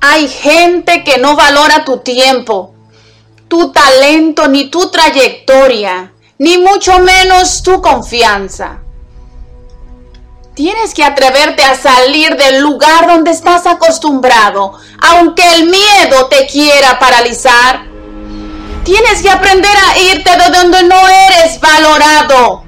Hay gente que no valora tu tiempo, tu talento, ni tu trayectoria, ni mucho menos tu confianza. Tienes que atreverte a salir del lugar donde estás acostumbrado, aunque el miedo te quiera paralizar. Tienes que aprender a irte de donde no eres valorado.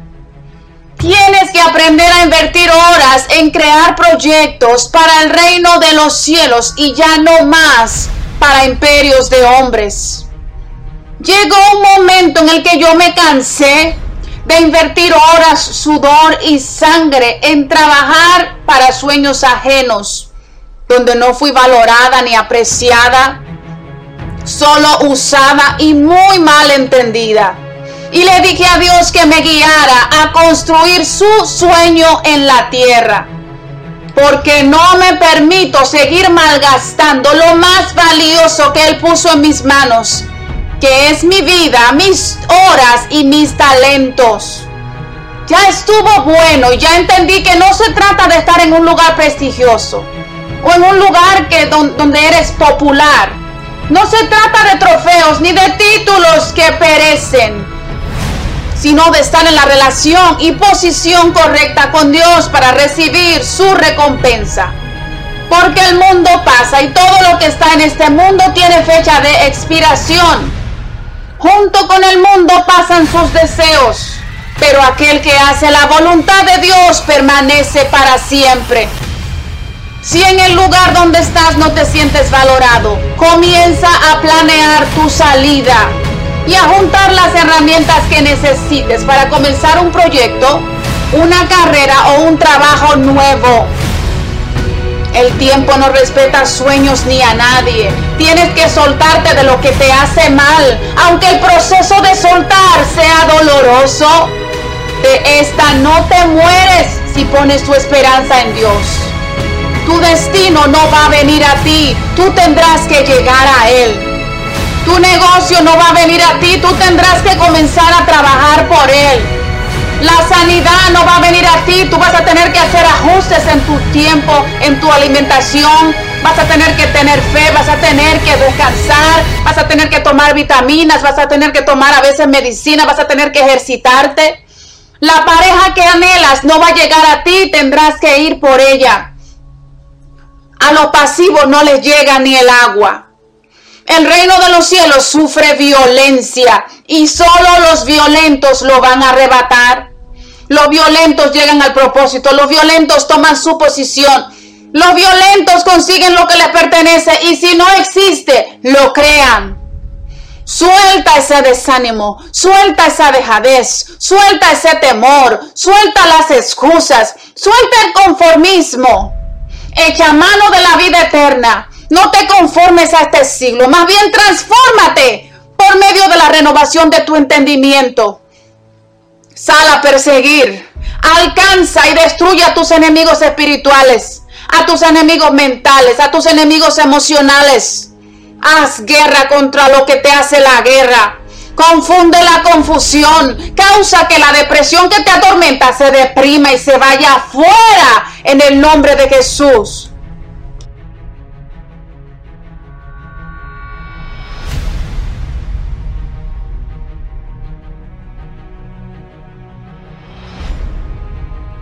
Tienes que aprender invertir horas en crear proyectos para el reino de los cielos y ya no más para imperios de hombres. Llegó un momento en el que yo me cansé de invertir horas, sudor y sangre en trabajar para sueños ajenos, donde no fui valorada ni apreciada, solo usada y muy mal entendida. Y le dije a Dios que me guiara a construir su sueño en la tierra. Porque no me permito seguir malgastando lo más valioso que Él puso en mis manos que es mi vida, mis horas y mis talentos. Ya estuvo bueno, ya entendí que no se trata de estar en un lugar prestigioso o en un lugar que, donde eres popular. No se trata de trofeos ni de títulos que perecen, sino de estar en la relación y posición correcta con Dios para recibir su recompensa. Porque el mundo pasa y todo lo que está en este mundo tiene fecha de expiración. Junto con el mundo pasan sus deseos, pero aquel que hace la voluntad de Dios permanece para siempre. Si en el lugar donde estás no te sientes valorado, comienza a planear tu salida y a juntar las herramientas que necesites para comenzar un proyecto, una carrera o un trabajo nuevo. El tiempo no respeta sueños ni a nadie. Tienes que soltarte de lo que te hace mal, aunque el proceso de soltar sea doloroso. De esta no te mueres si pones tu esperanza en Dios. Tu destino no va a venir a ti, tú tendrás que llegar a Él. Negocio no va a venir a ti, tú tendrás que comenzar a trabajar por Él. La sanidad no va a venir a ti, tú vas a tener que hacer ajustes en tu tiempo, en tu alimentación, vas a tener que tener fe, vas a tener que descansar, vas a tener que tomar vitaminas, vas a tener que tomar a veces medicina, vas a tener que ejercitarte. La pareja que anhelas no va a llegar a ti, tendrás que ir por ella. A los pasivos no les llega ni el agua. El reino de los cielos sufre violencia y solo los violentos lo van a arrebatar. Los violentos llegan al propósito, los violentos toman su posición, los violentos consiguen lo que les pertenece y si no existe, lo crean. Suelta ese desánimo, suelta esa dejadez, suelta ese temor, suelta las excusas, suelta el conformismo. Echa mano de la vida eterna. No te conformes a este siglo, más bien transfórmate por medio de la renovación de tu entendimiento. Sal a perseguir. Alcanza y destruye a tus enemigos espirituales, a tus enemigos mentales, a tus enemigos emocionales. Haz guerra contra lo que te hace la guerra. Confunde la confusión. Causa que la depresión que te atormenta se deprima y se vaya afuera en el nombre de Jesús.